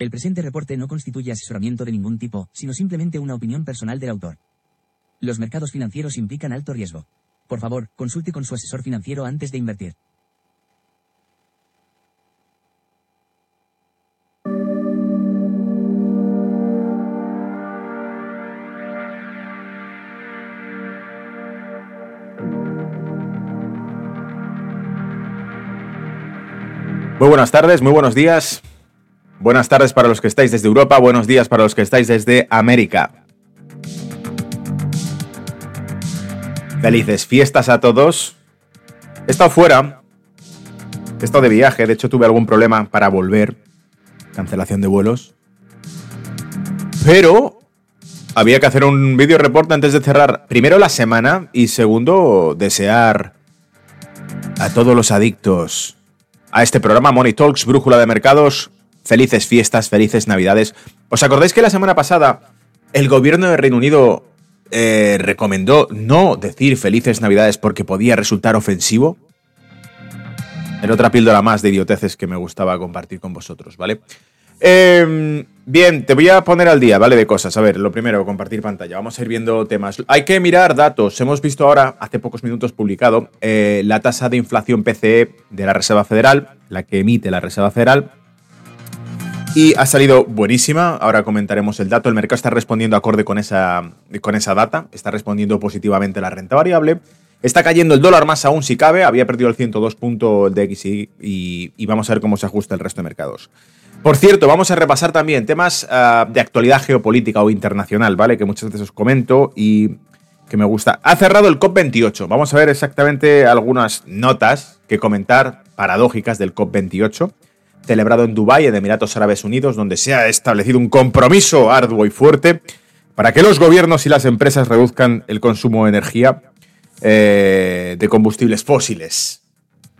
El presente reporte no constituye asesoramiento de ningún tipo, sino simplemente una opinión personal del autor. Los mercados financieros implican alto riesgo. Por favor, consulte con su asesor financiero antes de invertir. Muy buenas tardes, muy buenos días. Buenas tardes para los que estáis desde Europa, buenos días para los que estáis desde América. Felices fiestas a todos. He estado fuera, he estado de viaje, de hecho tuve algún problema para volver, cancelación de vuelos. Pero había que hacer un vídeo reporte antes de cerrar primero la semana y segundo desear a todos los adictos a este programa Money Talks, Brújula de Mercados. Felices fiestas, felices navidades. ¿Os acordáis que la semana pasada el gobierno de Reino Unido eh, recomendó no decir felices navidades porque podía resultar ofensivo? Era otra píldora más de idioteces que me gustaba compartir con vosotros, ¿vale? Em, bien, te voy a poner al día, ¿vale? De cosas. A ver, lo primero, compartir pantalla. Vamos a ir viendo temas. Hay que mirar datos. Hemos visto ahora, hace pocos minutos publicado, eh, la tasa de inflación PCE de la Reserva Federal, la que emite la Reserva Federal. Y ha salido buenísima. Ahora comentaremos el dato. El mercado está respondiendo acorde con esa, con esa data. Está respondiendo positivamente la renta variable. Está cayendo el dólar más aún si cabe. Había perdido el 102 puntos de XY y, y vamos a ver cómo se ajusta el resto de mercados. Por cierto, vamos a repasar también temas ah, de actualidad geopolítica o internacional, ¿vale? Que muchas veces os comento y que me gusta. Ha cerrado el COP28. Vamos a ver exactamente algunas notas que comentar paradójicas del COP28, celebrado en Dubái, en Emiratos Árabes Unidos, donde se ha establecido un compromiso arduo y fuerte para que los gobiernos y las empresas reduzcan el consumo de energía eh, de combustibles fósiles.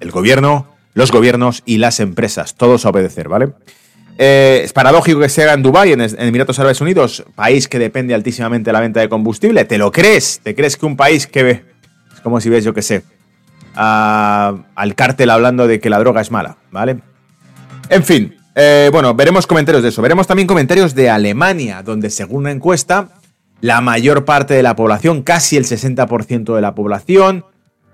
El gobierno, los gobiernos y las empresas, todos a obedecer, ¿vale? Eh, es paradójico que se haga en Dubái, en, Emiratos Árabes Unidos, país que depende altísimamente de la venta de combustible. ¿Te lo crees? ¿Te crees que un país que ve? Es como si ves, yo qué sé, al cártel hablando de que la droga es mala, ¿vale? En fin, eh, bueno, veremos comentarios de eso. Veremos también comentarios de Alemania, donde según una encuesta, la mayor parte de la población, casi el 60% de la población,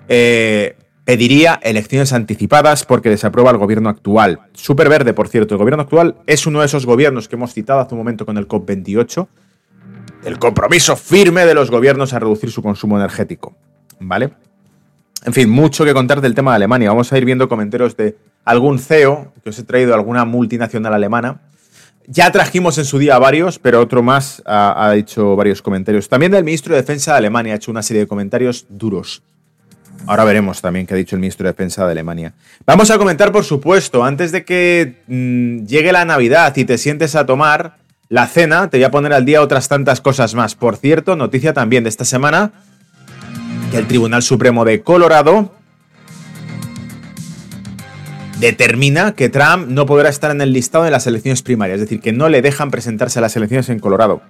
eh, pediría elecciones anticipadas porque desaprueba el gobierno actual. Súper verde, por cierto. El gobierno actual es uno de esos gobiernos que hemos citado hace un momento con el COP28. El compromiso firme de los gobiernos a reducir su consumo energético. ¿Vale? En fin, mucho que contar del tema de Alemania. Vamos a ir viendo comentarios de algún CEO, que os he traído alguna multinacional alemana. Ya trajimos en su día varios, pero otro más ha, ha dicho varios comentarios. También del ministro de Defensa de Alemania ha hecho una serie de comentarios duros. Ahora veremos también qué ha dicho el ministro de Defensa de Alemania. Vamos a comentar, por supuesto, antes de que mm, llegue la Navidad y te sientes a tomar la cena, te voy a poner al día otras tantas cosas más. Por cierto, noticia también de esta semana, que el Tribunal Supremo de Colorado determina que Trump no podrá estar en el listado de las elecciones primarias, es decir, que no le dejan presentarse a las elecciones en Colorado.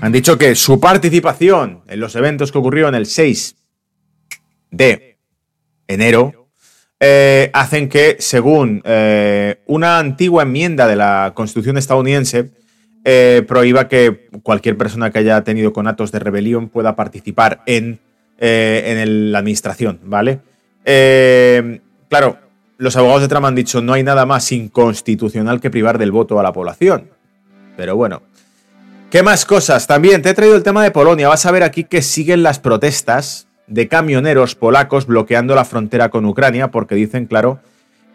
Han dicho que su participación en los eventos que ocurrieron el 6 de enero eh, hacen que, según eh, una antigua enmienda de la Constitución estadounidense, eh, prohíba que cualquier persona que haya tenido conatos de rebelión pueda participar en, en la administración, ¿vale? claro, los abogados de Trump han dicho no hay nada más inconstitucional que privar del voto a la población. Pero bueno. ¿Qué más cosas? También te he traído el tema de Polonia. Vas a ver aquí que siguen las protestas de camioneros polacos bloqueando la frontera con Ucrania porque dicen, claro,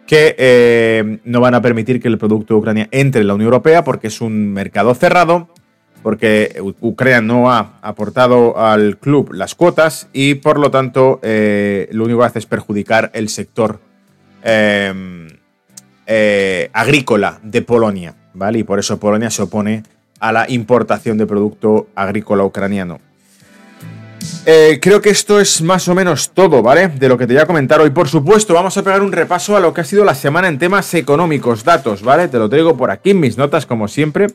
que eh, no van a permitir que el producto de Ucrania entre en la Unión Europea porque es un mercado cerrado, porque Ucrania no ha aportado al club las cuotas y por lo tanto eh, lo único que hace es perjudicar el sector em, eh, agrícola de Polonia, ¿vale? Y por eso Polonia se opone a la importación de producto agrícola ucraniano. Eh, creo que esto es más o menos todo, ¿vale? De lo que te voy a comentar hoy. Por supuesto, vamos a pegar un repaso a lo que ha sido la semana en temas económicos, datos, ¿vale? Te lo traigo por aquí en mis notas, como siempre.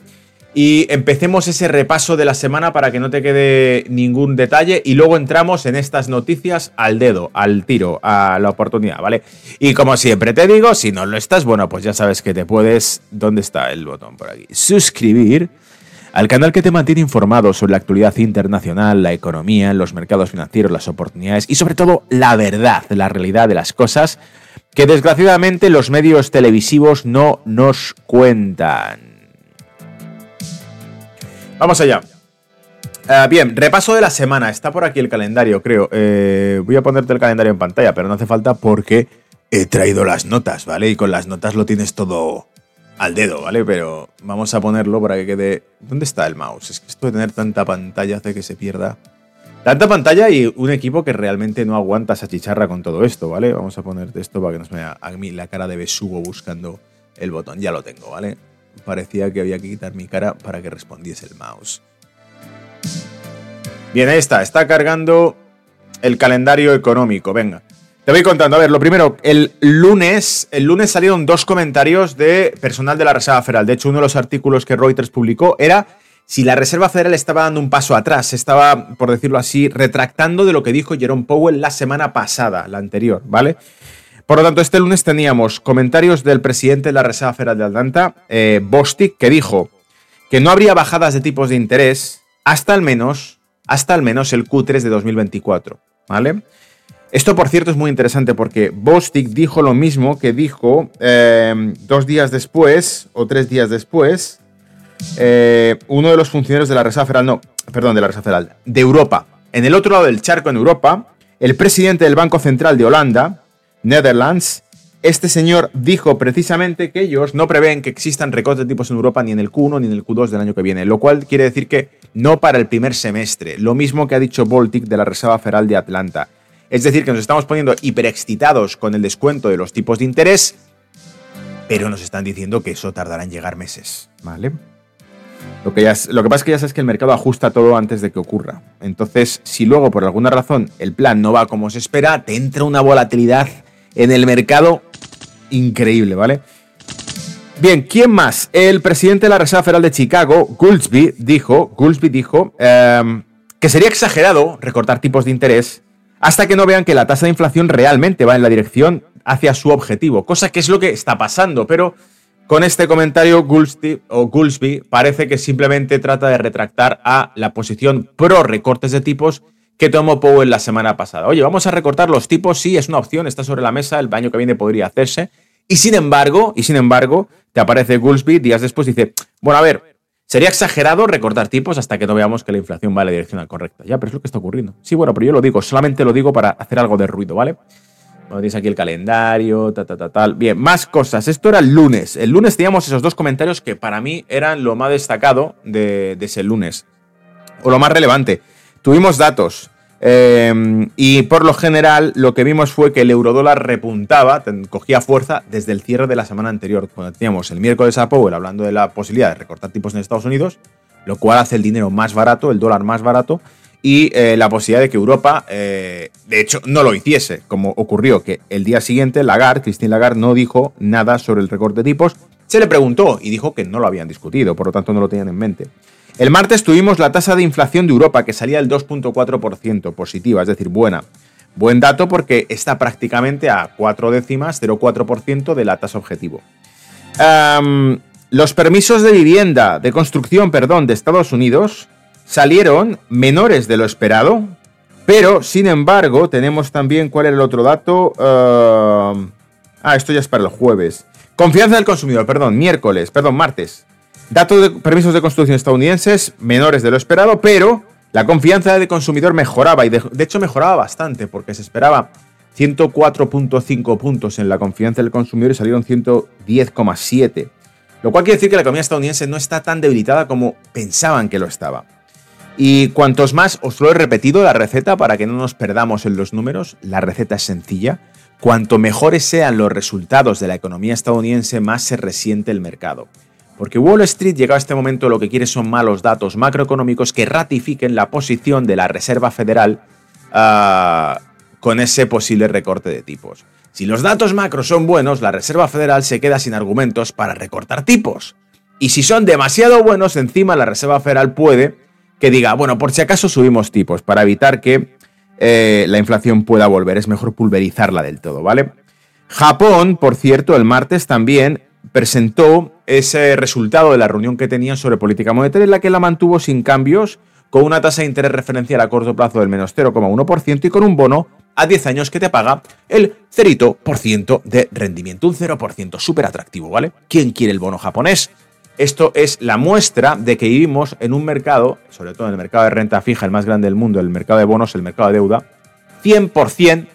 Y empecemos ese repaso de la semana para que no te quede ningún detalle y luego entramos en estas noticias al dedo, al tiro, a la oportunidad, ¿vale? Y como siempre te digo, si no lo estás, bueno, pues ya sabes que te puedes... ¿Dónde está el botón por aquí? Suscribir al canal que te mantiene informado sobre la actualidad internacional, la economía, los mercados financieros, las oportunidades y sobre todo la verdad, la realidad de las cosas que desgraciadamente los medios televisivos no nos cuentan. Vamos allá. Eh, bien, repaso de la semana. Está por aquí el calendario, creo. Eh, voy a ponerte el calendario en pantalla, pero no hace falta porque he traído las notas, ¿vale? Y con las notas lo tienes todo al dedo, ¿vale? Pero vamos a ponerlo para que quede... ¿Dónde está el mouse? Es que esto de tener tanta pantalla hace que se pierda. Tanta pantalla y un equipo que realmente no aguanta esa chicharra con todo esto, ¿vale? Vamos a ponerte esto para que nos vea a mí la cara de besugo buscando el botón. Ya lo tengo, ¿vale? Parecía que había que quitar mi cara para que respondiese el mouse. Bien, ahí está, está cargando el calendario económico, venga. Te voy contando, a ver, lo primero, el lunes, el lunes salieron dos comentarios de personal de la Reserva Federal. De hecho, uno de los artículos que Reuters publicó era si la Reserva Federal estaba dando un paso atrás, estaba, por decirlo así, retractando de lo que dijo Jerome Powell la semana pasada, la anterior, ¿vale? Por lo tanto, este lunes teníamos comentarios del presidente de la Reserva Federal de Atlanta, eh, Bostic, que dijo que no habría bajadas de tipos de interés hasta al menos, hasta al menos el Q3 de 2024, ¿vale? Esto, por cierto, es muy interesante porque Bostic dijo lo mismo que dijo eh, dos días después o tres días después eh, uno de los funcionarios de la Reserva Federal, no, perdón, de la Reserva Federal, de Europa. En el otro lado del charco, en Europa, el presidente del Banco Central de Holanda, Netherlands, este señor dijo precisamente que ellos no prevén que existan recortes de tipos en Europa ni en el Q1 ni en el Q2 del año que viene, lo cual quiere decir que no para el primer semestre, lo mismo que ha dicho Baltic de la Reserva Federal de Atlanta. Es decir, que nos estamos poniendo hiperexcitados con el descuento de los tipos de interés, pero nos están diciendo que eso tardará en llegar meses, ¿vale? Lo que, lo que pasa es que ya sabes que el mercado ajusta todo antes de que ocurra. Entonces, si luego por alguna razón el plan no va como se espera, te entra una volatilidad en el mercado increíble, ¿vale? Bien, ¿quién más? El presidente de la Reserva Federal de Chicago, Goolsby, dijo, dijo em, que sería exagerado recortar tipos de interés hasta que no vean que la tasa de inflación realmente va en la dirección hacia su objetivo, cosa que es lo que está pasando, pero con este comentario Goolsby, o parece que simplemente trata de retractar a la posición pro recortes de tipos que tomó Powell la semana pasada. Oye, vamos a recortar los tipos, sí, es una opción, está sobre la mesa, el año que viene podría hacerse. Y sin embargo, y sin embargo, te aparece Goolsby días después y dice, bueno, a ver, sería exagerado recortar tipos hasta que no veamos que la inflación va en la dirección correcta. Ya, pero es lo que está ocurriendo. Sí, bueno, pero yo lo digo, solamente lo digo para hacer algo de ruido, ¿vale? Bueno, tienes aquí el calendario, ta, ta, ta, tal. Bien, más cosas. Esto era el lunes. El lunes teníamos esos dos comentarios que para mí eran lo más destacado de, de ese lunes. O lo más relevante. Tuvimos datos. Eh, y por lo general lo que vimos fue que el eurodólar repuntaba, cogía fuerza desde el cierre de la semana anterior, cuando teníamos el miércoles a Powell hablando de la posibilidad de recortar tipos en Estados Unidos, lo cual hace el dinero más barato, el dólar más barato, y eh, la posibilidad de que Europa, eh, de hecho, no lo hiciese, como ocurrió que el día siguiente Lagarde, Christine Lagarde, no dijo nada sobre el recorte de tipos, se le preguntó y dijo que no lo habían discutido, por lo tanto no lo tenían en mente. El martes tuvimos la tasa de inflación de Europa que salía del 2.4% positiva, es decir, buena. Buen dato porque está prácticamente a 4 décimas, 0,4% de la tasa objetivo. los permisos de vivienda, de construcción, perdón, de Estados Unidos salieron menores de lo esperado, pero sin embargo tenemos también, ¿cuál era el otro dato? ah, esto ya es para el jueves. Confianza del consumidor, perdón, miércoles, perdón, martes. Datos de permisos de construcción estadounidenses menores de lo esperado, pero la confianza del consumidor mejoraba y de, hecho mejoraba bastante porque se esperaba 104.5 puntos en la confianza del consumidor y salieron 110,7. Lo cual quiere decir que la economía estadounidense no está tan debilitada como pensaban que lo estaba. Y cuantos más, os lo he repetido la receta para que no nos perdamos en los números, la receta es sencilla. Cuanto mejores sean los resultados de la economía estadounidense, más se resiente el mercado. Porque Wall Street, llegado a este momento, lo que quiere son malos datos macroeconómicos que ratifiquen la posición de la Reserva Federal ah, con ese posible recorte de tipos. Si los datos macros son buenos, la Reserva Federal se queda sin argumentos para recortar tipos. Y si son demasiado buenos, encima la Reserva Federal puede que diga, bueno, por si acaso subimos tipos para evitar que eh, la inflación pueda volver. Es mejor pulverizarla del todo, ¿vale? Japón, por cierto, el martes también presentó ese resultado de la reunión que tenían sobre política monetaria en la que la mantuvo sin cambios, con una tasa de interés referencial a corto plazo del menos 0,1% y con un bono a 10 años que te paga el 0% de rendimiento. Un 0%, súper atractivo, ¿vale? ¿Quién quiere el bono japonés? Esto es la muestra de que vivimos en un mercado, sobre todo en el mercado de renta fija, el más grande del mundo, el mercado de bonos, el mercado de deuda, 100%,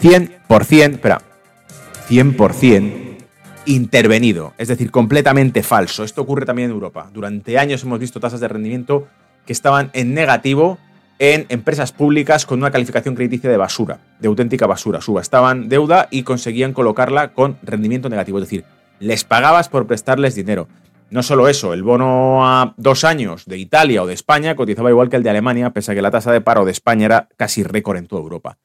100%, espera, 100% intervenido, es decir, completamente falso. Esto ocurre también en Europa. Durante años hemos visto tasas de rendimiento que estaban en negativo en empresas públicas con una calificación crediticia de basura, de auténtica basura. Subastaban deuda y conseguían colocarla con rendimiento negativo, es decir, les pagabas por prestarles dinero. No solo eso, el bono a dos años de Italia o de España cotizaba igual que el de Alemania, pese a que la tasa de paro de España era casi récord en toda Europa.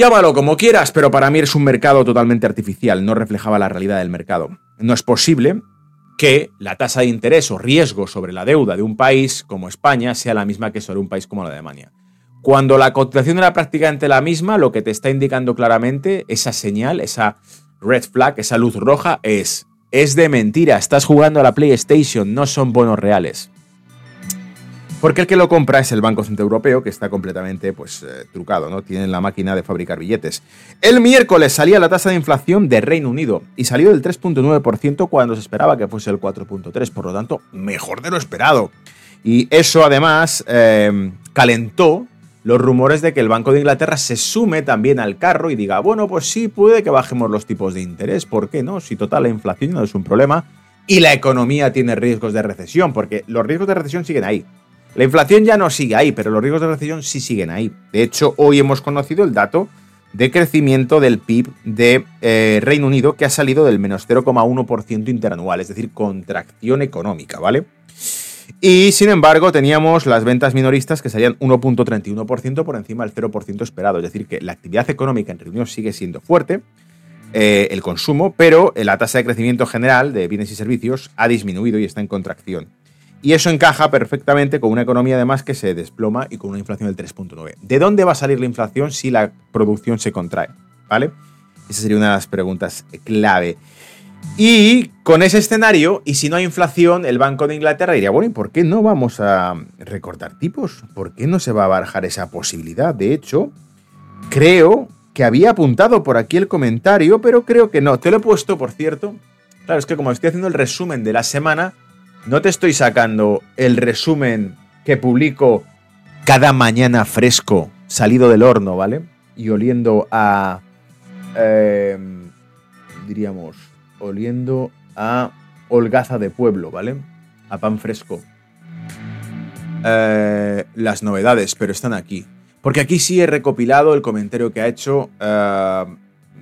Llámalo como quieras, pero para mí es un mercado totalmente artificial, no reflejaba la realidad del mercado. No es posible que la tasa de interés o riesgo sobre la deuda de un país como España sea la misma que sobre un país como la Alemania. Cuando la cotización era prácticamente la misma, lo que te está indicando claramente esa señal, esa red flag, esa luz roja es es de mentira, estás jugando a la PlayStation, no son bonos reales. Porque el que lo compra es el Banco Central Europeo, que está completamente pues, eh, trucado, ¿no? Tienen la máquina de fabricar billetes. El miércoles salía la tasa de inflación de Reino Unido y salió del 3.9% cuando se esperaba que fuese el 4.3%, por lo tanto, mejor de lo esperado. Y eso además eh, calentó los rumores de que el Banco de Inglaterra se sume también al carro y diga, bueno, pues sí, puede que bajemos los tipos de interés, ¿por qué no? Si total la inflación no es un problema y la economía tiene riesgos de recesión, porque los riesgos de recesión siguen ahí. La inflación ya no sigue ahí, pero los riesgos de recesión sí siguen ahí. De hecho, hoy hemos conocido el dato de crecimiento del PIB de eh, Reino Unido que ha salido del menos 0,1% interanual, es decir, contracción económica, ¿vale? Y sin embargo, teníamos las ventas minoristas que salían 1.31% por encima del 0% esperado. Es decir, que la actividad económica en Reunión sigue siendo fuerte, eh, el consumo, pero la tasa de crecimiento general de bienes y servicios ha disminuido y está en contracción. Y eso encaja perfectamente con una economía además que se desploma y con una inflación del 3.9. ¿De dónde va a salir la inflación si la producción se contrae? ¿Vale? Esa sería una de las preguntas clave. Y con ese escenario, y si no hay inflación, el Banco de Inglaterra diría, bueno, ¿y por qué no vamos a recortar tipos? ¿Por qué no se va a barajar esa posibilidad? De hecho, creo que había apuntado por aquí el comentario, pero creo que no. Te lo he puesto, por cierto. Claro, es que como estoy haciendo el resumen de la semana, no te estoy sacando el resumen que publico cada mañana fresco, salido del horno, ¿vale? Y oliendo a... Eh, diríamos oliendo a holgaza de pueblo, ¿vale? A pan fresco. Eh, las novedades, pero están aquí. Porque aquí sí he recopilado el comentario que ha hecho. Eh,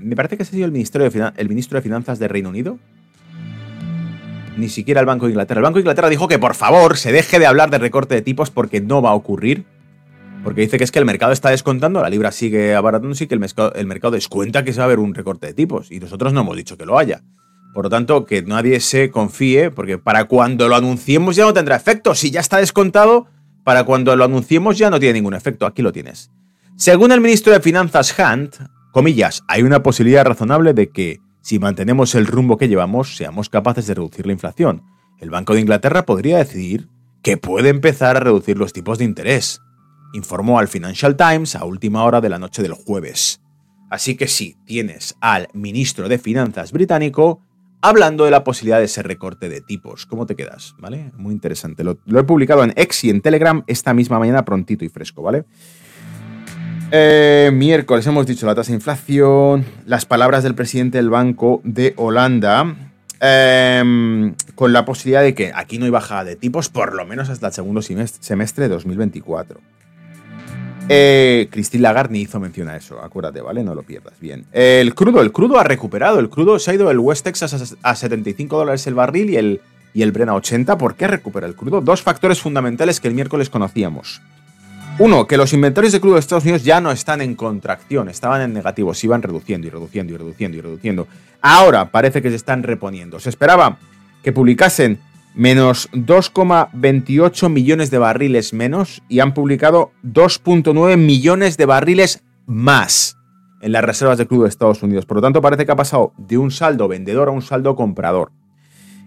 me parece que ha sido el, el ministro de Finanzas de Reino Unido. Ni siquiera el Banco de Inglaterra. El Banco de Inglaterra dijo que por favor se deje de hablar de recorte de tipos porque no va a ocurrir. Porque dice que es que el mercado está descontando, la libra sigue abaratándose y que el, el mercado descuenta que se va a haber un recorte de tipos. Y nosotros no hemos dicho que lo haya. Por lo tanto, que nadie se confíe, porque para cuando lo anunciemos ya no tendrá efecto. Si ya está descontado, para cuando lo anunciemos ya no tiene ningún efecto. Aquí lo tienes. Según el ministro de Finanzas Hunt, comillas, hay una posibilidad razonable de que, si mantenemos el rumbo que llevamos, seamos capaces de reducir la inflación. El Banco de Inglaterra podría decidir que puede empezar a reducir los tipos de interés, informó al Financial Times a última hora de la noche del jueves. Así que sí, tienes al ministro de Finanzas británico hablando de la posibilidad de ese recorte de tipos. ¿Cómo te quedas? ¿Vale? Muy interesante. Lo, he publicado en X y en Telegram esta misma mañana prontito y fresco, ¿vale? Eh, miércoles hemos dicho la tasa de inflación, las palabras del presidente del Banco de Holanda, em, con la posibilidad de que aquí no hay bajada de tipos por lo menos hasta el segundo semestre de 2024. Eh, Christine Lagarde ni hizo mención a eso, acuérdate, ¿vale? No lo pierdas. Bien. El crudo, el crudo ha recuperado. El crudo se ha ido el West Texas a 75 dólares el barril y el, y el Brent a 80. ¿Por qué recupera el crudo? Dos factores fundamentales que el miércoles conocíamos. Uno, que los inventarios de crudo de Estados Unidos ya no están en contracción, estaban en negativo, se iban reduciendo y reduciendo y reduciendo y reduciendo. Ahora parece que se están reponiendo. Se esperaba que publicasen menos 2,28 millones de barriles menos y han publicado 2,9 millones de barriles más en las reservas de crudo de Estados Unidos. Por lo tanto, parece que ha pasado de un saldo vendedor a un saldo comprador.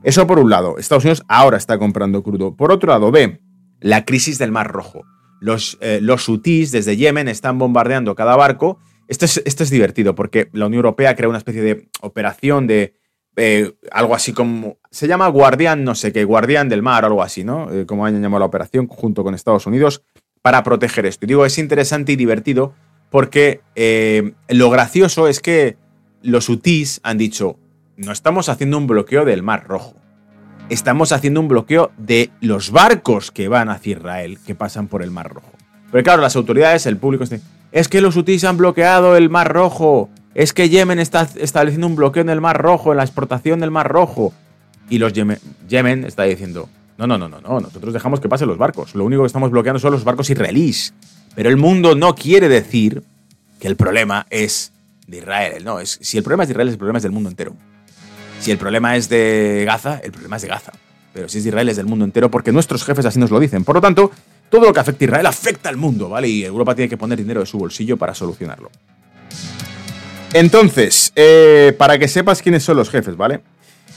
Eso por un lado, Estados Unidos ahora está comprando crudo. Por otro lado, ve la crisis del Mar Rojo. Los, eh, hutíes desde Yemen están bombardeando cada barco. Esto es, divertido porque la Unión Europea crea una especie de operación de algo así como. Se llama Guardián, no sé qué, Guardián del Mar o algo así, ¿no? Eh, como hayan llamado la operación, junto con Estados Unidos, para proteger esto. Y digo, es interesante y divertido porque eh, lo gracioso es que los UTIs han dicho: no estamos haciendo un bloqueo del Mar Rojo. Estamos haciendo un bloqueo de los barcos que van hacia Israel, que pasan por el Mar Rojo. Pero claro, las autoridades, el público, es que los UTIs han bloqueado el Mar Rojo es que Yemen está estableciendo un bloqueo en el Mar Rojo, en la exportación del Mar Rojo. Y los Yemen, está diciendo, no, no, no, no, no, nosotros dejamos que pasen los barcos. Lo único que estamos bloqueando son los barcos israelíes. Pero el mundo no quiere decir que el problema es de Israel. No, es, si el problema es de Israel, el problema es del mundo entero. Si el problema es de Gaza, el problema es de Gaza. Pero si es de Israel, es del mundo entero, porque nuestros jefes así nos lo dicen. Por lo tanto, todo lo que afecta a Israel afecta al mundo, ¿vale? Y Europa tiene que poner dinero de su bolsillo para solucionarlo. Entonces, eh, para que sepas quiénes son los jefes, ¿vale?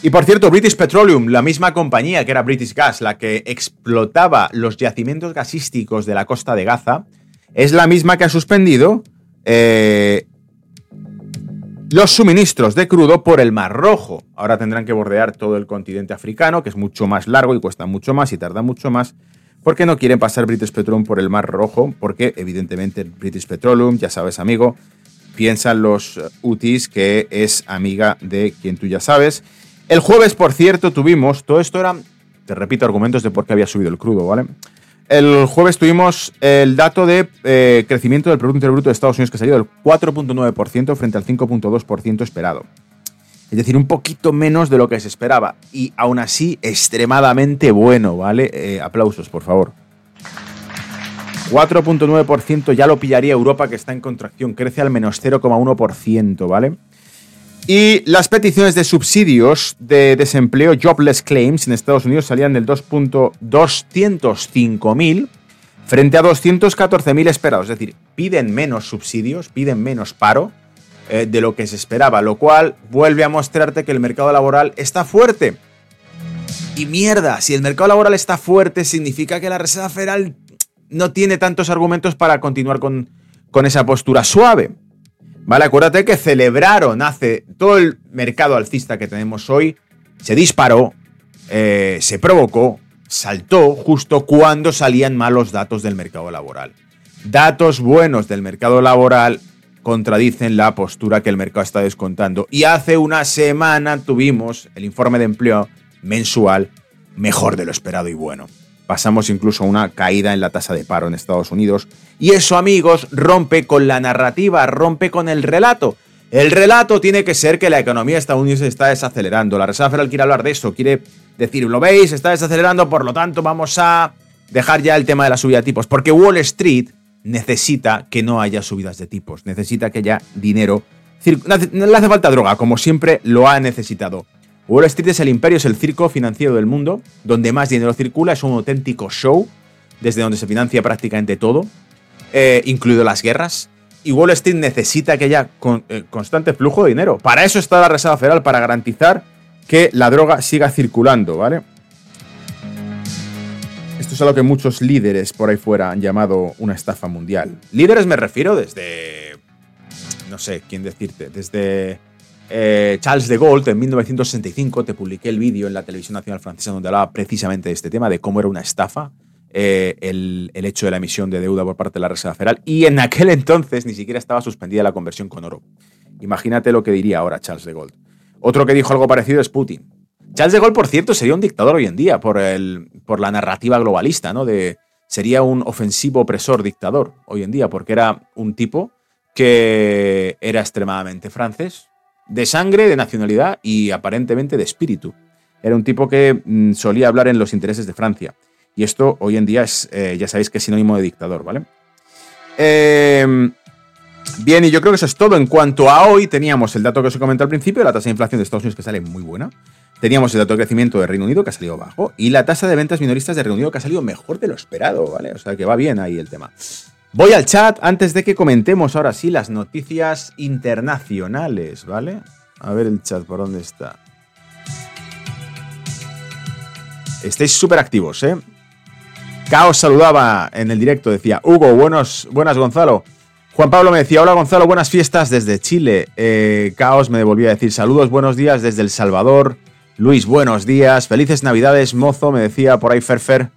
Y por cierto, British Petroleum, la misma compañía que era British Gas, la que explotaba los yacimientos gasísticos de la costa de Gaza, es la misma que ha suspendido eh, los suministros de crudo por el Mar Rojo. Ahora tendrán que bordear todo el continente africano, que es mucho más largo y cuesta mucho más y tarda mucho más, porque no quieren pasar British Petroleum por el Mar Rojo, porque evidentemente British Petroleum, ya sabes amigo, piensan los UTIs que es amiga de quien tú ya sabes. El jueves, por cierto, tuvimos, todo esto era, te repito, argumentos de por qué había subido el crudo, ¿vale? El jueves tuvimos el dato de eh, crecimiento del Producto Bruto de Estados Unidos que salió del 4.9% frente al 5.2% esperado. Es decir, un poquito menos de lo que se esperaba. Y aún así, extremadamente bueno, ¿vale? Eh, aplausos, por favor. 4.9% ya lo pillaría Europa, que está en contracción, crece al menos 0,1%, ¿vale? Y las peticiones de subsidios de desempleo, jobless claims, en Estados Unidos salían del 2.205.000 frente a 214.000 esperados. Es decir, piden menos subsidios, piden menos paro eh, de lo que se esperaba, lo cual vuelve a mostrarte que el mercado laboral está fuerte. Y mierda, si el mercado laboral está fuerte, significa que la Reserva Federal no tiene tantos argumentos para continuar con, con esa postura suave. Vale, acuérdate que celebraron hace todo el mercado alcista que tenemos hoy, se disparó, eh, se provocó, saltó justo cuando salían malos datos del mercado laboral. Datos buenos del mercado laboral contradicen la postura que el mercado está descontando. Y hace una semana tuvimos el informe de empleo mensual mejor de lo esperado y bueno pasamos incluso a una caída en la tasa de paro en Estados Unidos. Y eso, amigos, rompe con la narrativa, rompe con el relato. El relato tiene que ser que la economía estadounidense está desacelerando. La Reserva Federal quiere hablar de eso, quiere decir, lo veis, está desacelerando, por lo tanto vamos a dejar ya el tema de la subida de tipos. Porque Wall Street necesita que no haya subidas de tipos, necesita que haya dinero. Le hace falta droga, como siempre lo ha necesitado. Wall Street es el imperio, es el circo financiero del mundo, donde más dinero circula, es un auténtico show, desde donde se financia prácticamente todo, eh, incluido las guerras. Y Wall Street necesita que haya eh, constante flujo de dinero. Para eso está la Reserva Federal, para garantizar que la droga siga circulando, ¿vale? Esto es a lo que muchos líderes por ahí fuera han llamado una estafa mundial. Líderes me refiero desde... No sé quién decirte, desde eh, Charles de Gaulle, en 1965, te publiqué el vídeo en la televisión nacional francesa donde hablaba precisamente de este tema, de cómo era una estafa eh, el, hecho de la emisión de deuda por parte de la Reserva Federal. Y en aquel entonces ni siquiera estaba suspendida la conversión con oro. Imagínate lo que diría ahora Charles de Gaulle. Otro que dijo algo parecido es Putin. Charles de Gaulle, por cierto, sería un dictador hoy en día por, la narrativa globalista, ¿no? Sería un ofensivo opresor dictador hoy en día, porque era un tipo que era extremadamente francés, de sangre, de nacionalidad y aparentemente de espíritu. Era un tipo que mm, solía hablar en los intereses de Francia. Y esto hoy en día es, eh, ya sabéis que es sinónimo de dictador, ¿vale? Em, bien, y yo creo que eso es todo. En cuanto a hoy, teníamos el dato que os he comentado al principio, la tasa de inflación de Estados Unidos que sale muy buena. Teníamos el dato de crecimiento de Reino Unido que ha salido bajo y la tasa de ventas minoristas de Reino Unido que ha salido mejor de lo esperado, ¿vale? O sea que va bien ahí el tema. Voy al chat antes de que comentemos ahora sí las noticias internacionales, ¿vale? A ver el chat, ¿por dónde está? Estáis súper activos, ¿eh? Caos saludaba en el directo, decía, Hugo, buenos, buenas Gonzalo. Juan Pablo me decía, hola Gonzalo, buenas fiestas desde Chile. Eh, Caos me devolvía a decir, saludos, buenos días desde El Salvador. Luis, buenos días, felices navidades, mozo, me decía por ahí Ferfer.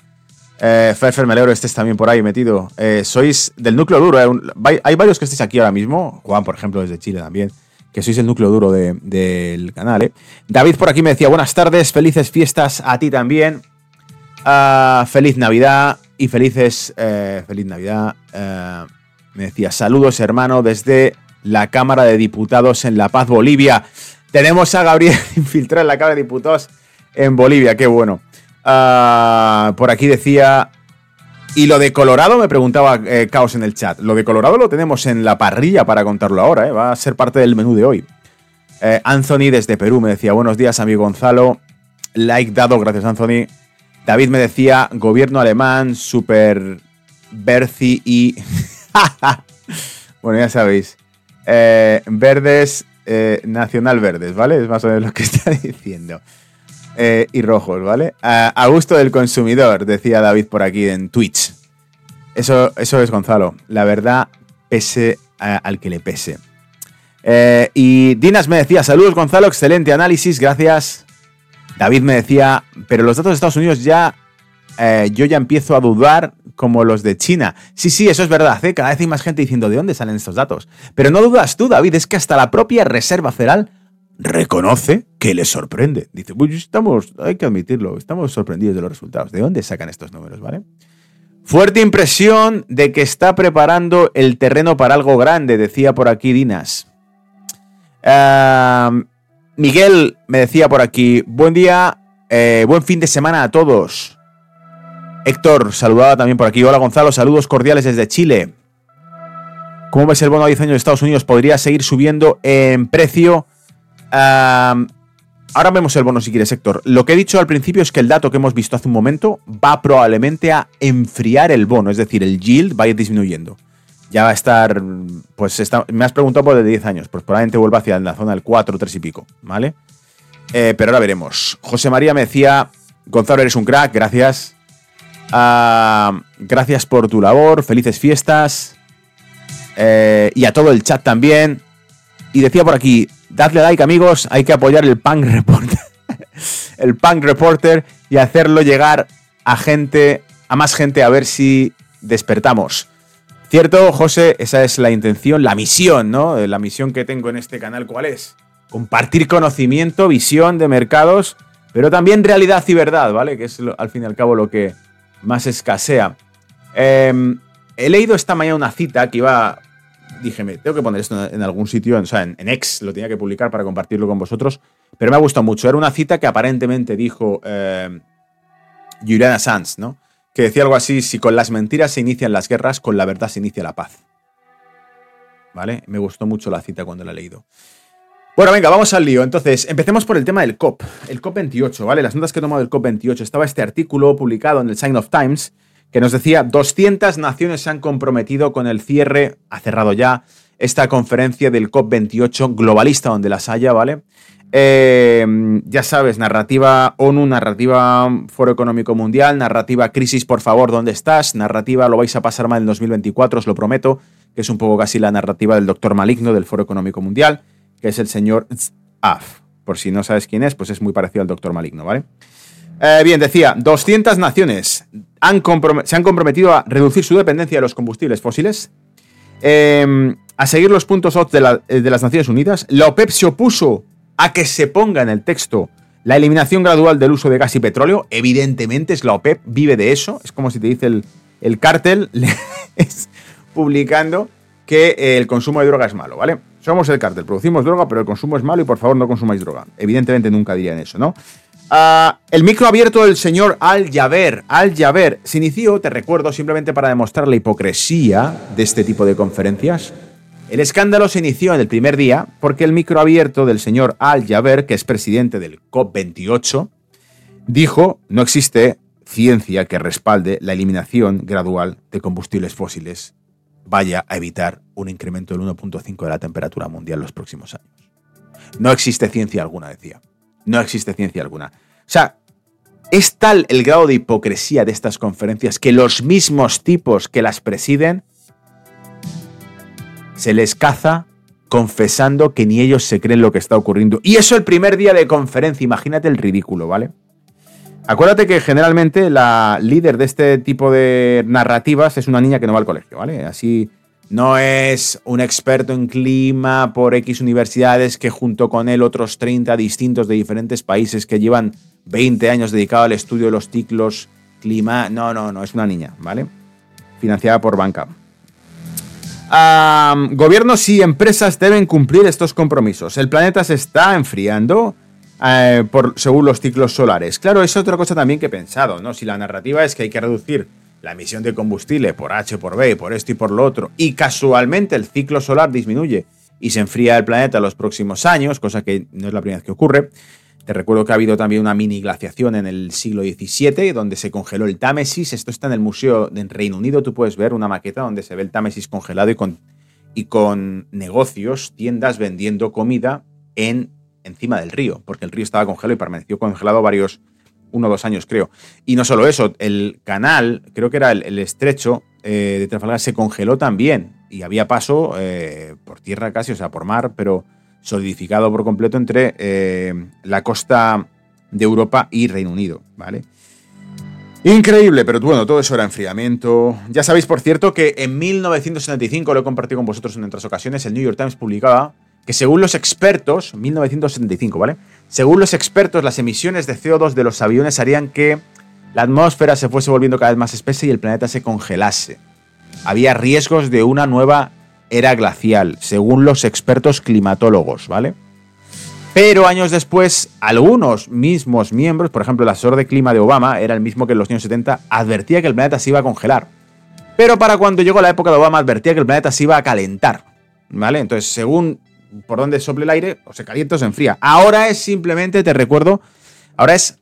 Eh, Ferfer, me alegro estés también por ahí metido. Eh, sois del núcleo duro, eh, hay varios que estéis aquí ahora mismo, Juan, por ejemplo, desde Chile también, que sois el núcleo duro del canal. ¿eh? David por aquí me decía, buenas tardes, felices fiestas a ti también. Ah, feliz Navidad y felices, feliz Navidad. me decía, saludos hermano desde la Cámara de Diputados en La Paz, Bolivia. Tenemos a Gabriel infiltrado en la Cámara de Diputados en Bolivia, qué bueno. Ah, por aquí decía. Y lo de Colorado, me preguntaba eh, Caos en el chat. Lo de Colorado lo tenemos en la parrilla para contarlo ahora, eh, va a ser parte del menú de hoy. Eh, Anthony desde Perú me decía: Buenos días, amigo Gonzalo. Like dado, gracias, Anthony. David me decía: Gobierno alemán, super Berci y. bueno, ya sabéis. verdes Nacional Verdes, ¿vale? Es más o menos lo que está diciendo. Eh, y rojos, ¿vale? A, gusto del consumidor, decía David por aquí en Twitch. Eso, eso es Gonzalo. La verdad, pese al que le pese. Eh, y Dinas me decía, saludos Gonzalo, excelente análisis, gracias. David me decía, pero los datos de Estados Unidos ya, yo ya empiezo a dudar como los de China. Sí, sí, eso es verdad. ¿eh? Cada vez hay más gente diciendo de dónde salen estos datos. Pero no dudas tú, David, es que hasta la propia Reserva Federal reconoce que le sorprende. Dice, pues estamos, hay que admitirlo, estamos sorprendidos de los resultados. ¿De dónde sacan estos números, vale? Fuerte impresión de que está preparando el terreno para algo grande, decía por aquí Dinas. Miguel me decía por aquí, buen día, eh, buen fin de semana a todos. Héctor, saludaba también por aquí. Hola Gonzalo, saludos cordiales desde Chile. ¿Cómo ves el bono a 10 años de Estados Unidos? ¿Podría seguir subiendo en precio? Ahora vemos el bono si quieres, Héctor. Lo que he dicho al principio es que el dato que hemos visto hace un momento va probablemente a enfriar el bono, es decir, el yield va a ir disminuyendo. Ya va a estar, pues me has preguntado por de 10 años, pues probablemente vuelva hacia la zona del 4, 3 y pico, ¿vale? Eh, pero ahora veremos. José María me decía, Gonzalo, eres un crack, gracias. Ah, gracias por tu labor, felices fiestas. Eh, y a todo el chat también. Y decía por aquí, dadle like amigos, hay que apoyar el Punk Reporter. el Punk Reporter y hacerlo llegar a gente, a más gente, a ver si despertamos. ¿Cierto, José? Esa es la intención, la misión, ¿no? La misión que tengo en este canal, ¿cuál es? Compartir conocimiento, visión de mercados, pero también realidad y verdad, ¿vale? Que es al fin y al cabo lo que, más escasea. Em, he leído esta mañana una cita que iba. Dije, tengo que poner esto en algún sitio, o sea, en, en, X lo tenía que publicar para compartirlo con vosotros, pero me ha gustado mucho. Era una cita que aparentemente dijo eh, Juliana Sanz, ¿no? Que decía algo así: si con las mentiras se inician las guerras, con la verdad se inicia la paz. ¿Vale? Me gustó mucho la cita cuando la he leído. Bueno, venga, vamos al lío. Entonces, empecemos por el tema del COP, el COP 28, ¿vale? Las notas que he tomado del COP 28. Estaba este artículo publicado en el Sign of Times que nos decía 200 naciones se han comprometido con el cierre, ha cerrado ya, esta conferencia del COP 28 globalista donde las haya, ¿vale? Eh, ya sabes, narrativa ONU, narrativa Foro Económico Mundial, narrativa crisis, por favor, ¿dónde estás? Narrativa lo vais a pasar mal en 2024, os lo prometo, que es un poco casi la narrativa del doctor maligno del Foro Económico Mundial que es el señor Af. Por si no sabes quién es, pues es muy parecido al Doctor Maligno, ¿vale? Eh, bien, decía, 200 naciones se han comprometido a reducir su dependencia de los combustibles fósiles, em, a seguir los puntos OT de, eh, de las Naciones Unidas. La OPEP se opuso a que se ponga en el texto la eliminación gradual del uso de gas y petróleo. Evidentemente es la OPEP, vive de eso. Es como si te dice el, el cártel publicando que el consumo de droga es malo, ¿vale? Somos el cártel, producimos droga, pero el consumo es malo y por favor no consumáis droga. Evidentemente nunca dirían eso, ¿no? Ah, el micro abierto del señor Al Jaber. Al Jaber se inició, te recuerdo, simplemente para demostrar la hipocresía de este tipo de conferencias. El escándalo se inició en el primer día porque el micro abierto del señor Al-Jaber, que es presidente del COP28, dijo no existe ciencia que respalde la eliminación gradual de combustibles fósiles vaya a evitar un incremento del 1.5 de la temperatura mundial en los próximos años. No existe ciencia alguna, decía. No existe ciencia alguna. O sea, es tal el grado de hipocresía de estas conferencias que los mismos tipos que las presiden se les caza confesando que ni ellos se creen lo que está ocurriendo. Y eso el primer día de conferencia, imagínate el ridículo, ¿vale? Acuérdate que generalmente la líder de este tipo de narrativas es una niña que no va al colegio, ¿vale? Así no es un experto en clima por X universidades que junto con él otros 30 distintos de diferentes países que llevan 20 años dedicados al estudio de los ciclos clima. No, no, no, es una niña, ¿vale? Financiada por banca. gobiernos y empresas deben cumplir estos compromisos. El planeta se está enfriando eh, por, según los ciclos solares. Claro, es otra cosa también que he pensado, ¿no? Si la narrativa es que hay que reducir la emisión de combustible por H, por B, por esto y por lo otro, y casualmente el ciclo solar disminuye y se enfría el planeta en los próximos años, cosa que no es la primera vez que ocurre. Te recuerdo que ha habido también una mini glaciación en el siglo XVII, donde se congeló el Támesis. Esto está en el Museo de Reino Unido. Tú puedes ver una maqueta donde se ve el Támesis congelado y con, y con negocios, tiendas vendiendo comida en encima del río, porque el río estaba congelado y permaneció congelado varios, uno o dos años creo. Y no solo eso, el canal, creo que era el, estrecho eh, de Trafalgar, se congeló también y había paso eh, por tierra casi, o sea, por mar, pero solidificado por completo entre eh, la costa de Europa y Reino Unido, ¿vale? Increíble, pero bueno, todo eso era enfriamiento. Ya sabéis, por cierto, que en 1975, lo he compartido con vosotros en otras ocasiones, el New York Times publicaba que según los expertos, 1975, ¿vale? Según los expertos, las emisiones de CO2 de los aviones harían que la atmósfera se fuese volviendo cada vez más espesa y el planeta se congelase. Había riesgos de una nueva era glacial, según los expertos climatólogos, ¿vale? Pero años después, algunos mismos miembros, por ejemplo, el asesor de clima de Obama, era el mismo que en los años 70, advertía que el planeta se iba a congelar. Pero para cuando llegó la época de Obama, advertía que el planeta se iba a calentar. ¿Vale? Entonces, según por donde sople el aire, o se calienta o se enfría. Ahora es simplemente, te recuerdo, ahora es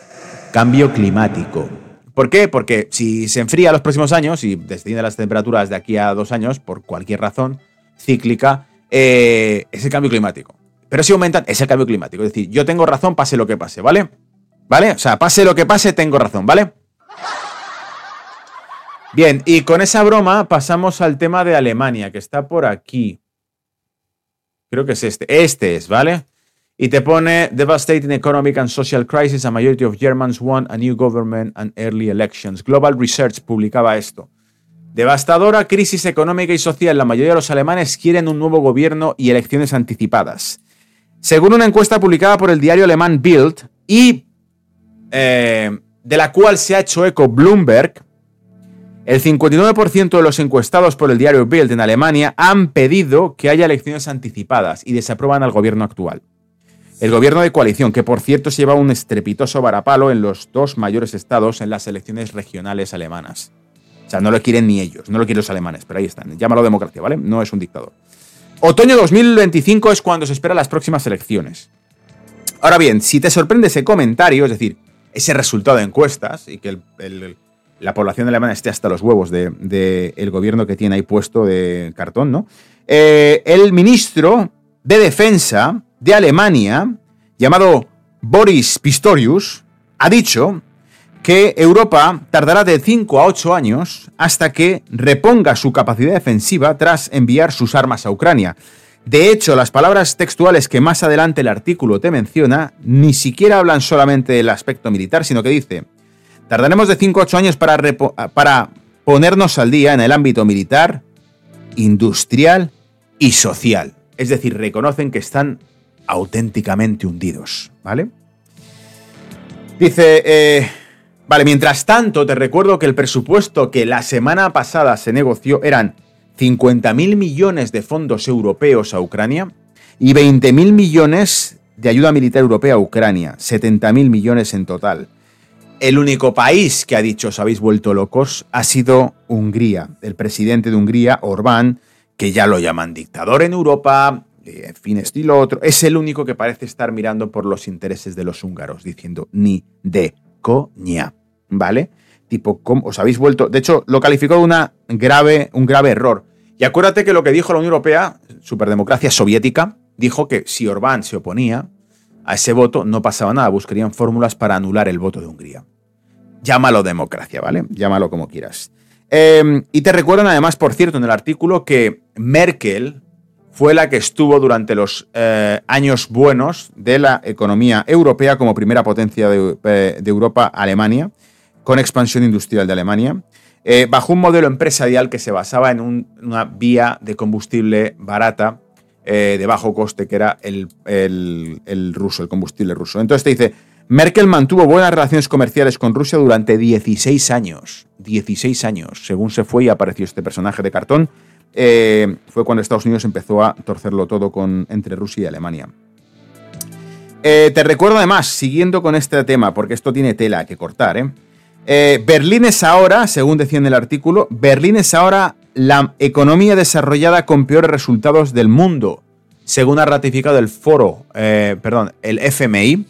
cambio climático. ¿Por qué? Porque si se enfría los próximos años y descienden las temperaturas de aquí a dos años, por cualquier razón cíclica, eh, es el cambio climático. Pero si aumentan, es el cambio climático. Es decir, yo tengo razón, pase lo que pase, ¿vale? ¿Vale? O sea, pase lo que pase, tengo razón, ¿vale? Bien, y con esa broma pasamos al tema de Alemania, que está por aquí. Creo que es este. Este es, ¿vale? Y te pone Devastating Economic and Social Crisis, a majority of Germans want a new government and early elections. Global Research publicaba esto. Devastadora crisis económica y social. La mayoría de los alemanes quieren un nuevo gobierno y elecciones anticipadas. Según una encuesta publicada por el diario alemán Bild y eh, de la cual se ha hecho eco Bloomberg, el 59% de los encuestados por el diario Bild en Alemania han pedido que haya elecciones anticipadas y desaprueban al gobierno actual. El gobierno de coalición, que por cierto se lleva un estrepitoso varapalo en los dos mayores estados en las elecciones regionales alemanas. O sea, no lo quieren ni ellos, no lo quieren los alemanes, pero ahí están. Llámalo democracia, ¿vale? No es un dictador. Otoño 2025 es cuando se esperan las próximas elecciones. Ahora bien, si te sorprende ese comentario, es decir, ese resultado de encuestas y que el la población alemana esté hasta los huevos del de, el gobierno que tiene ahí puesto de cartón, ¿no? Eh, el ministro de Defensa de Alemania, llamado Boris Pistorius, ha dicho que Europa tardará de 5 a 8 años hasta que reponga su capacidad defensiva tras enviar sus armas a Ucrania. De hecho, las palabras textuales que más adelante el artículo te menciona ni siquiera hablan solamente del aspecto militar, sino que dice, Tardaremos de 5 a 8 años para, para ponernos al día en el ámbito militar, industrial y social. Es decir, reconocen que están auténticamente hundidos, ¿vale? Dice, eh, vale, mientras tanto te recuerdo que el presupuesto que la semana pasada se negoció eran 50.000 millones de fondos europeos a Ucrania y 20.000 millones de ayuda militar europea a Ucrania, 70.000 millones en total. El único país que ha dicho os habéis vuelto locos ha sido Hungría. El presidente de Hungría, Orbán, que ya lo llaman dictador en Europa, en fin, estilo otro, es el único que parece estar mirando por los intereses de los húngaros, diciendo ni de coña, ¿vale? Tipo, ¿cómo os habéis vuelto? De hecho, lo calificó de una grave, un grave error. Y acuérdate que lo que dijo la Unión Europea, superdemocracia soviética, dijo que si Orbán se oponía a ese voto, no pasaba nada, buscarían fórmulas para anular el voto de Hungría. Llámalo democracia, ¿vale? Llámalo como quieras. Em, y te recuerdan además, por cierto, en el artículo que Merkel fue la que estuvo durante los eh, años buenos de la economía europea como primera potencia de, eh, Europa, Alemania, con expansión industrial de Alemania, eh, bajo un modelo empresarial que se basaba en una vía de combustible barata, de bajo coste, que era el, el ruso, el combustible ruso. Entonces te dice, Merkel mantuvo buenas relaciones comerciales con Rusia durante 16 años. 16 años. Según se fue y apareció este personaje de cartón, eh, fue cuando Estados Unidos empezó a torcerlo todo con, entre Rusia y Alemania. Eh, te recuerdo además, siguiendo con este tema, porque esto tiene tela que cortar, ¿eh? Berlín es ahora, según decía en el artículo, Berlín es ahora la economía desarrollada con peores resultados del mundo, según ha ratificado el foro, perdón, el FMI,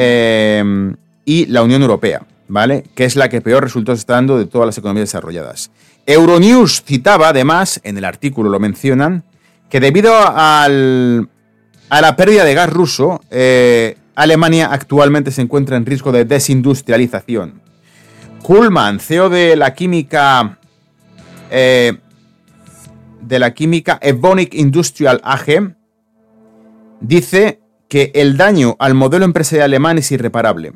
Em, y la Unión Europea, ¿vale? Que es la que peor resultados está dando de todas las economías desarrolladas. Euronews citaba, además, en el artículo lo mencionan, que debido a la pérdida de gas ruso, eh, Alemania actualmente se encuentra en riesgo de desindustrialización. Kuhlmann, CEO de la química eh, de la química Evonik Industrial AG, dice que el daño al modelo empresarial alemán es irreparable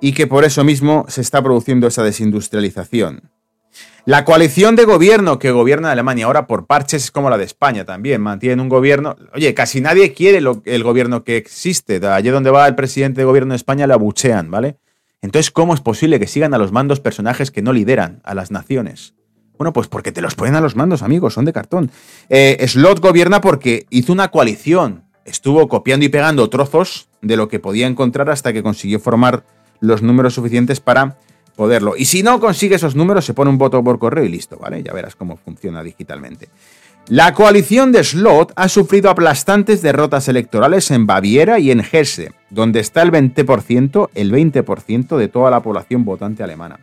y que por eso mismo se está produciendo esa desindustrialización. La coalición de gobierno que gobierna Alemania ahora por parches es como la de España también, mantienen un gobierno... Oye, casi nadie quiere el gobierno que existe. Allí donde va el presidente de gobierno de España la abuchean, ¿vale? Entonces, ¿cómo es posible que sigan a los mandos personajes que no lideran a las naciones? Bueno, pues porque te los ponen a los mandos, amigos, son de cartón. Eh, Slot gobierna porque hizo una coalición estuvo copiando y pegando trozos de lo que podía encontrar hasta que consiguió formar los números suficientes para poderlo. Y si no consigue esos números, se pone un voto por correo y listo, ¿vale? Ya verás cómo funciona digitalmente. La coalición de Slot ha sufrido aplastantes derrotas electorales en Baviera y en Hesse, donde está el 20%, el 20% de toda la población votante alemana.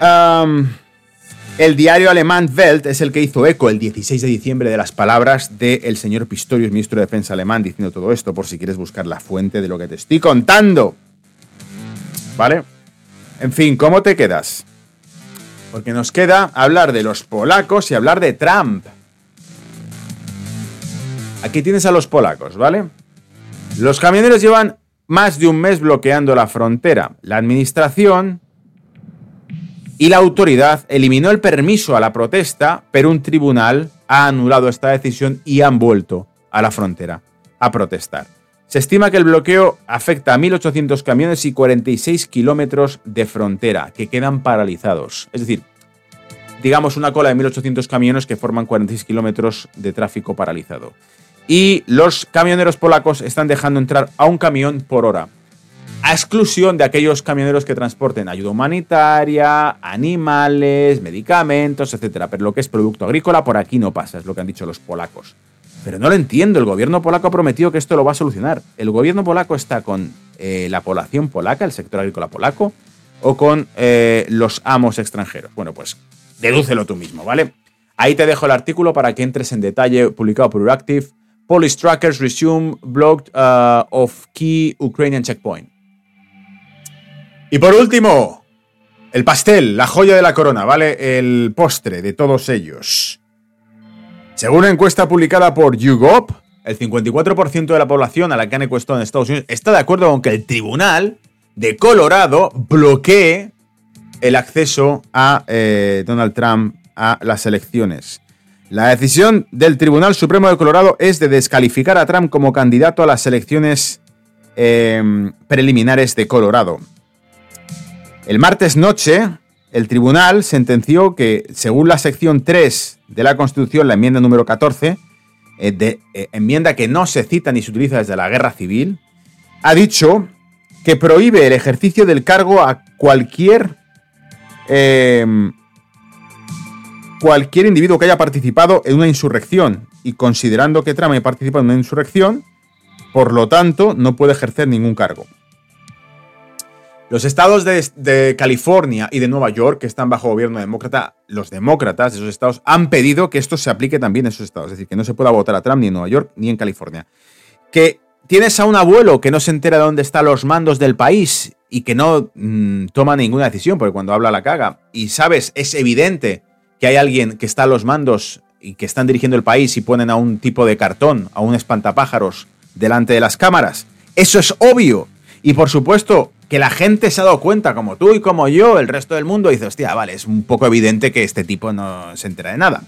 El diario alemán Welt es el que hizo eco el 16 de diciembre de las palabras del señor Pistorius, ministro de Defensa alemán, diciendo todo esto, por si quieres buscar la fuente de lo que te estoy contando. ¿Vale? En fin, ¿cómo te quedas? Porque nos queda hablar de los polacos y hablar de Trump. Aquí tienes a los polacos, ¿vale? Los camioneros llevan más de un mes bloqueando la frontera. La administración y la autoridad eliminó el permiso a la protesta, pero un tribunal ha anulado esta decisión y han vuelto a la frontera a protestar. Se estima que el bloqueo afecta a 1.800 camiones y 46 kilómetros de frontera que quedan paralizados. Es decir, digamos una cola de 1.800 camiones que forman 46 kilómetros de tráfico paralizado. Y los camioneros polacos están dejando entrar a un camión por hora a exclusión de aquellos camioneros que transporten ayuda humanitaria, animales, medicamentos, etc. Pero lo que es producto agrícola por aquí no pasa, es lo que han dicho los polacos. Pero no lo entiendo, el gobierno polaco ha prometido que esto lo va a solucionar. ¿El gobierno polaco está con eh, la población polaca, el sector agrícola polaco, o con eh, los amos extranjeros? Bueno, pues dedúcelo tú mismo, ¿vale? Ahí te dejo el artículo para que entres en detalle, publicado por Euractiv. Police trackers resume blocked uh, of key Ukrainian checkpoint. Y por último, el pastel, la joya de la corona, ¿vale? El postre de todos ellos. Según una encuesta publicada por YouGov, el 54% de la población a la que han encuestado en Estados Unidos está de acuerdo con que el tribunal de Colorado bloquee el acceso a eh, Donald Trump a las elecciones. La decisión del Tribunal Supremo de Colorado es de descalificar a Trump como candidato a las elecciones eh, preliminares de Colorado. El martes noche, el tribunal sentenció que, según la sección 3 de la Constitución, la enmienda número 14, eh, de, eh, enmienda que no se cita ni se utiliza desde la guerra civil, ha dicho que prohíbe el ejercicio del cargo a cualquier em, cualquier individuo que haya participado en una insurrección. Y considerando que Trump ha participado en una insurrección, por lo tanto, no puede ejercer ningún cargo. Los estados de, California y de Nueva York, que están bajo gobierno demócrata, los demócratas de esos estados han pedido que esto se aplique también en esos estados. Es decir, que no se pueda votar a Trump ni en Nueva York ni en California. Que tienes a un abuelo que no se entera de dónde están los mandos del país y que no mm, toma ninguna decisión, porque cuando habla la caga. Y sabes, es evidente que hay alguien que está a los mandos y que están dirigiendo el país y ponen a un tipo de cartón, a un espantapájaros delante de las cámaras. Eso es obvio. Y por supuesto, que la gente se ha dado cuenta, como tú y como yo, el resto del mundo, dice, hostia, vale, es un poco evidente que este tipo no se entera de nada.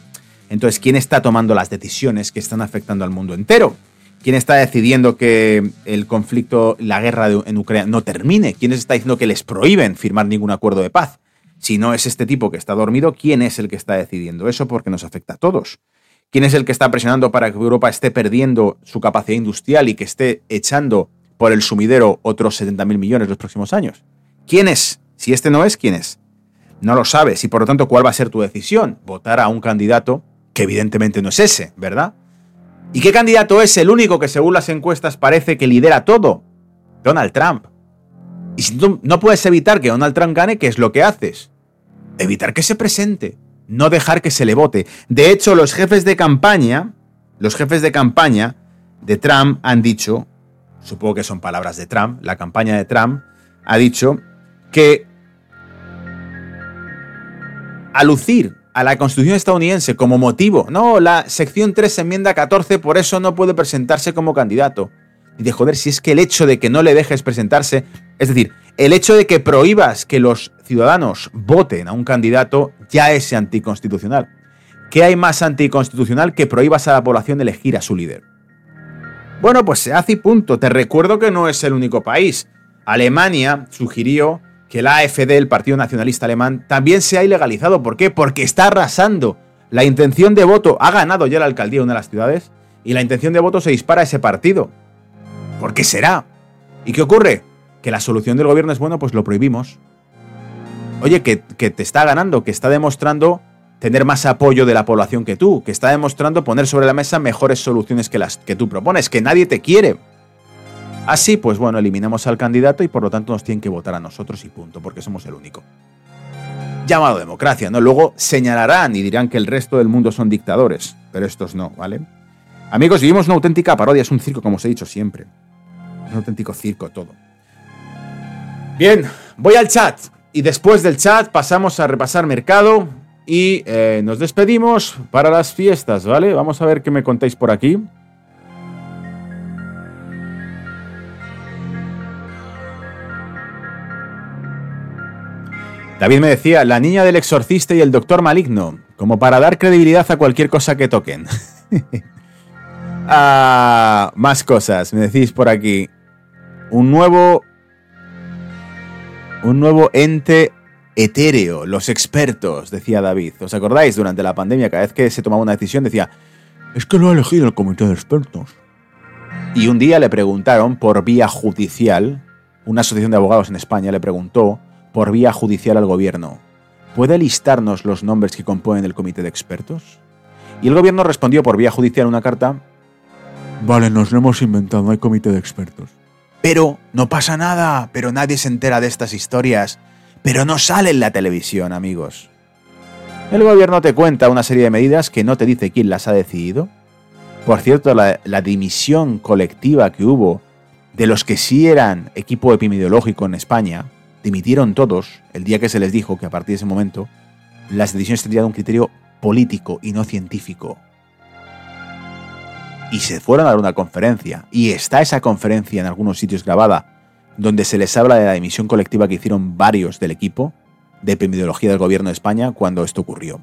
Entonces, ¿quién está tomando las decisiones que están afectando al mundo entero? ¿Quién está decidiendo que el conflicto, la guerra en Ucrania no termine? ¿Quién está diciendo que les prohíben firmar ningún acuerdo de paz? Si no es este tipo que está dormido, ¿quién es el que está decidiendo eso? Porque nos afecta a todos. ¿Quién es el que está presionando para que Europa esté perdiendo su capacidad industrial y que esté echando por el sumidero otros 70.000 millones los próximos años. ¿Quién es? Si este no es, ¿quién es? No lo sabes y por lo tanto, ¿cuál va a ser tu decisión? Votar a un candidato que evidentemente no es ese, ¿verdad? ¿Y qué candidato es el único que según las encuestas parece que lidera todo? Donald Trump. Y si tú no puedes evitar que Donald Trump gane, ¿qué es lo que haces? Evitar que se presente, no dejar que se le vote. De hecho, los jefes de campaña, los jefes de campaña de Trump han dicho supongo que son palabras de Trump, la campaña de Trump, ha dicho que alucir a la Constitución estadounidense como motivo, no, la sección 3 enmienda 14, por eso no puede presentarse como candidato. Y de joder, si es que el hecho de que no le dejes presentarse, es decir, el hecho de que prohíbas que los ciudadanos voten a un candidato ya es anticonstitucional. ¿Qué hay más anticonstitucional que prohíbas a la población elegir a su líder? Bueno, pues se hace y punto. Te recuerdo que no es el único país. Alemania sugirió que la AfD, el Partido Nacionalista Alemán, también se ha ilegalizado. ¿Por qué? Porque está arrasando. La intención de voto ha ganado ya la alcaldía de una de las ciudades y la intención de voto se dispara a ese partido. ¿Por qué será? ¿Y qué ocurre? Que la solución del gobierno es, bueno, pues lo prohibimos. Oye, que, que te está ganando, que está demostrando tener más apoyo de la población que tú, que está demostrando poner sobre la mesa mejores soluciones que las que tú propones, que nadie te quiere. Así, pues bueno, eliminamos al candidato y por lo tanto nos tienen que votar a nosotros y punto, porque somos el único. Llamado democracia, ¿no? Luego señalarán y dirán que el resto del mundo son dictadores, pero estos no, ¿vale? Amigos, vivimos una auténtica parodia, es un circo, como os he dicho siempre. Un auténtico circo todo. Bien, voy al chat. Y después del chat pasamos a repasar mercado, y eh, nos despedimos para las fiestas, ¿vale? Vamos a ver qué me contáis por aquí. David me decía, la niña del exorcista y el doctor maligno, como para dar credibilidad a cualquier cosa que toquen. ah, más cosas, me decís por aquí. Un nuevo... Un nuevo ente etéreo, los expertos, decía David. ¿Os acordáis? Durante la pandemia, cada vez que se tomaba una decisión, decía, es que lo ha elegido el comité de expertos. Y un día le preguntaron por vía judicial, una asociación de abogados en España le preguntó por vía judicial al gobierno, ¿puede listarnos los nombres que componen el comité de expertos? Y el gobierno respondió por vía judicial una carta, vale, nos lo hemos inventado, no hay comité de expertos. Pero no pasa nada, pero nadie se entera de estas historias pero no sale en la televisión, amigos. El gobierno te cuenta una serie de medidas que no te dice quién las ha decidido. Por cierto, la, dimisión colectiva que hubo de los que sí eran equipo epidemiológico en España, dimitieron todos el día que se les dijo que a partir de ese momento las decisiones tendrían un criterio político y no científico. Y se fueron a dar una conferencia, y está esa conferencia en algunos sitios grabada, donde se les habla de la dimisión colectiva que hicieron varios del equipo de epidemiología del gobierno de España cuando esto ocurrió.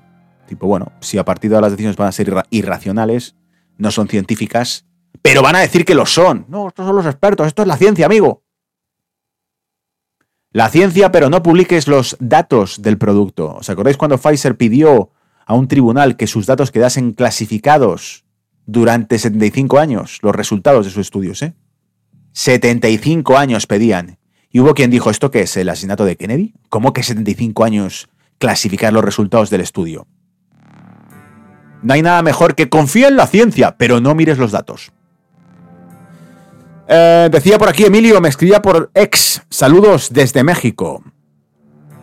Tipo, bueno, si a partir de ahora las decisiones van a ser irracionales, no son científicas, pero van a decir que lo son. No, estos son los expertos, esto es la ciencia, amigo. La ciencia, pero no publiques los datos del producto. ¿Os acordáis cuando Pfizer pidió a un tribunal que sus datos quedasen clasificados durante 75 años, los resultados de sus estudios, eh? 75 años pedían. Y hubo quien dijo, ¿esto qué es? ¿El asesinato de Kennedy? ¿Cómo que 75 años clasificar los resultados del estudio? No hay nada mejor que confía en la ciencia, pero no mires los datos. Eh, decía por aquí Emilio, me escribía por ex. Saludos desde México.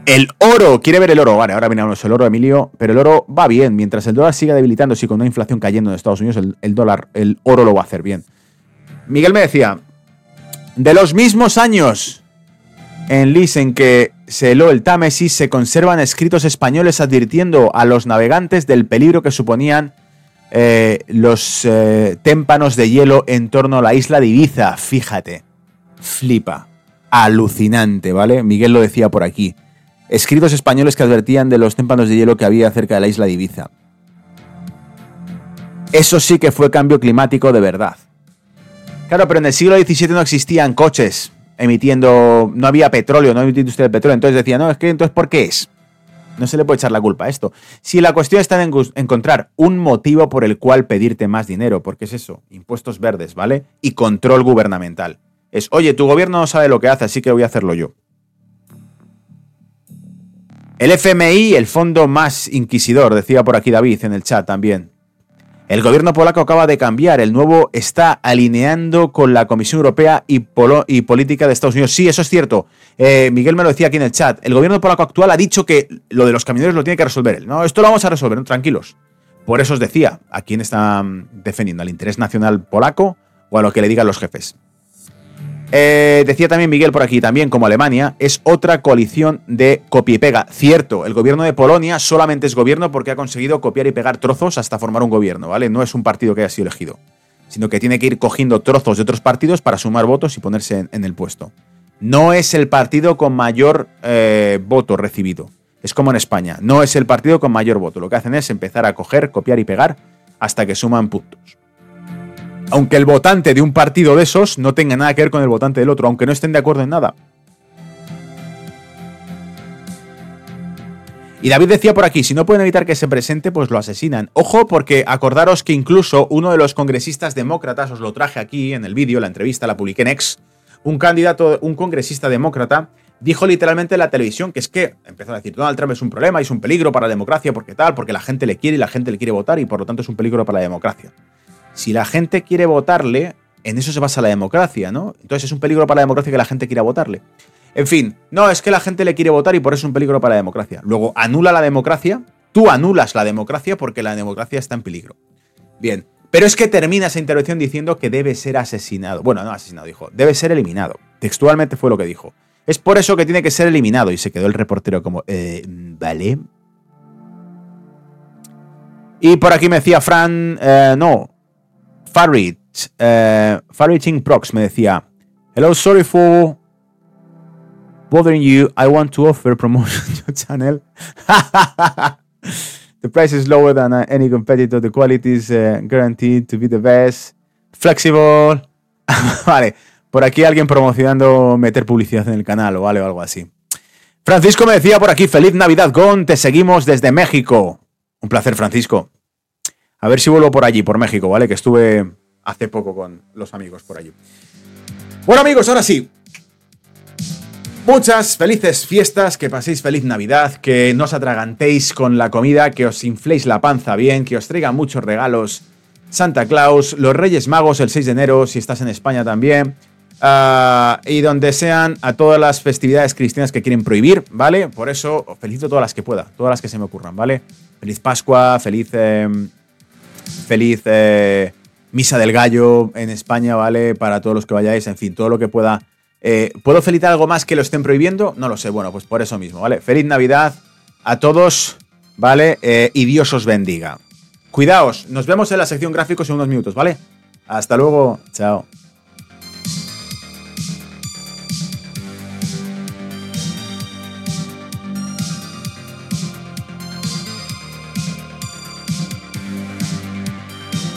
El oro, quiere ver el oro. Vale, ahora miramos el oro, Emilio. Pero el oro va bien. Mientras el dólar siga debilitándose y con una inflación cayendo en Estados Unidos, el, dólar, el oro lo va a hacer bien. Miguel me decía, de los mismos años en Lis en que se heló el Támesis, se conservan escritos españoles advirtiendo a los navegantes del peligro que suponían eh, los eh, témpanos de hielo en torno a la isla de Ibiza. Fíjate, flipa, alucinante, ¿vale? Miguel lo decía por aquí escritos españoles que advertían de los témpanos de hielo que había cerca de la isla de Ibiza. Eso sí que fue cambio climático de verdad. Claro, pero en el siglo XVII no existían coches emitiendo, no había petróleo, no había industria de petróleo, entonces decía, no, es que entonces ¿por qué es? No se le puede echar la culpa a esto. Si la cuestión está en encontrar un motivo por el cual pedirte más dinero, porque es eso, impuestos verdes, ¿vale? Y control gubernamental. Es, oye, tu gobierno no sabe lo que hace, así que voy a hacerlo yo. El FMI, el fondo más inquisidor, decía por aquí David en el chat también. El gobierno polaco acaba de cambiar, el nuevo está alineando con la Comisión Europea y, política de Estados Unidos. Sí, eso es cierto. Eh, Miguel me lo decía aquí en el chat. El gobierno polaco actual ha dicho que lo de los camioneros lo tiene que resolver él. No, esto lo vamos a resolver, tranquilos. Por eso os decía, ¿a quién está defendiendo? ¿Al interés nacional polaco o a lo que le digan los jefes? Eh, decía también Miguel por aquí, también como Alemania, es otra coalición de copia y pega. Cierto, el gobierno de Polonia solamente es gobierno porque ha conseguido copiar y pegar trozos hasta formar un gobierno, ¿vale? No es un partido que haya sido elegido, sino que tiene que ir cogiendo trozos de otros partidos para sumar votos y ponerse en, el puesto. No es el partido con mayor eh, voto recibido. Es como en España, no es el partido con mayor voto. Lo que hacen es empezar a coger, copiar y pegar hasta que suman puntos aunque el votante de un partido de esos no tenga nada que ver con el votante del otro, aunque no estén de acuerdo en nada. Y David decía por aquí, si no pueden evitar que se presente, pues lo asesinan. Ojo, porque acordaros que incluso uno de los congresistas demócratas, os lo traje aquí en el vídeo, la entrevista la publiqué en X, un candidato, un congresista demócrata, dijo literalmente en la televisión que es que empezó a decir, Donald Trump es un problema, es un peligro para la democracia, porque tal, porque la gente le quiere y la gente le quiere votar y por lo tanto es un peligro para la democracia. Si la gente quiere votarle, en eso se basa la democracia, ¿no? Entonces es un peligro para la democracia que la gente quiera votarle. En fin, no, es que la gente le quiere votar y por eso es un peligro para la democracia. Luego, anula la democracia, tú anulas la democracia porque la democracia está en peligro. Bien, pero es que termina esa intervención diciendo que debe ser asesinado. Bueno, no asesinado, dijo, debe ser eliminado. Textualmente fue lo que dijo. Es por eso que tiene que ser eliminado. Y se quedó el reportero como, eh, vale. Y por aquí me decía Fran, eh, no, Farid, uh, Farid Prox me decía, Hello, sorry for bothering you. I want to offer promotion to your channel. the price is lower than uh, any competitor. The quality is uh, guaranteed to be the best. Flexible. vale, por aquí alguien promocionando meter publicidad en el canal o vale o algo así. Francisco me decía por aquí, feliz Navidad, Gon, te seguimos desde México. Un placer, Francisco. A ver si vuelvo por allí, por México, ¿vale? Que estuve hace poco con los amigos por allí. Bueno, amigos, ahora sí. Muchas felices fiestas, que paséis feliz Navidad, que no os atragantéis con la comida, que os infléis la panza bien, que os traigan muchos regalos. Santa Claus, los Reyes Magos el 6 de enero, si estás en España también. Ah, y donde sean a todas las festividades cristianas que quieren prohibir, ¿vale? Por eso os felicito todas las que pueda, todas las que se me ocurran, ¿vale? Feliz Pascua, feliz em, feliz eh, Misa del Gallo en España, ¿vale? Para todos los que vayáis, en fin, todo lo que pueda. Eh, ¿Puedo felicitar algo más que lo estén prohibiendo? No lo sé, bueno, pues por eso mismo, ¿vale? Feliz Navidad a todos, ¿vale? Eh, y Dios os bendiga. Cuidaos, nos vemos en la sección gráficos en unos minutos, ¿vale? Hasta luego, chao.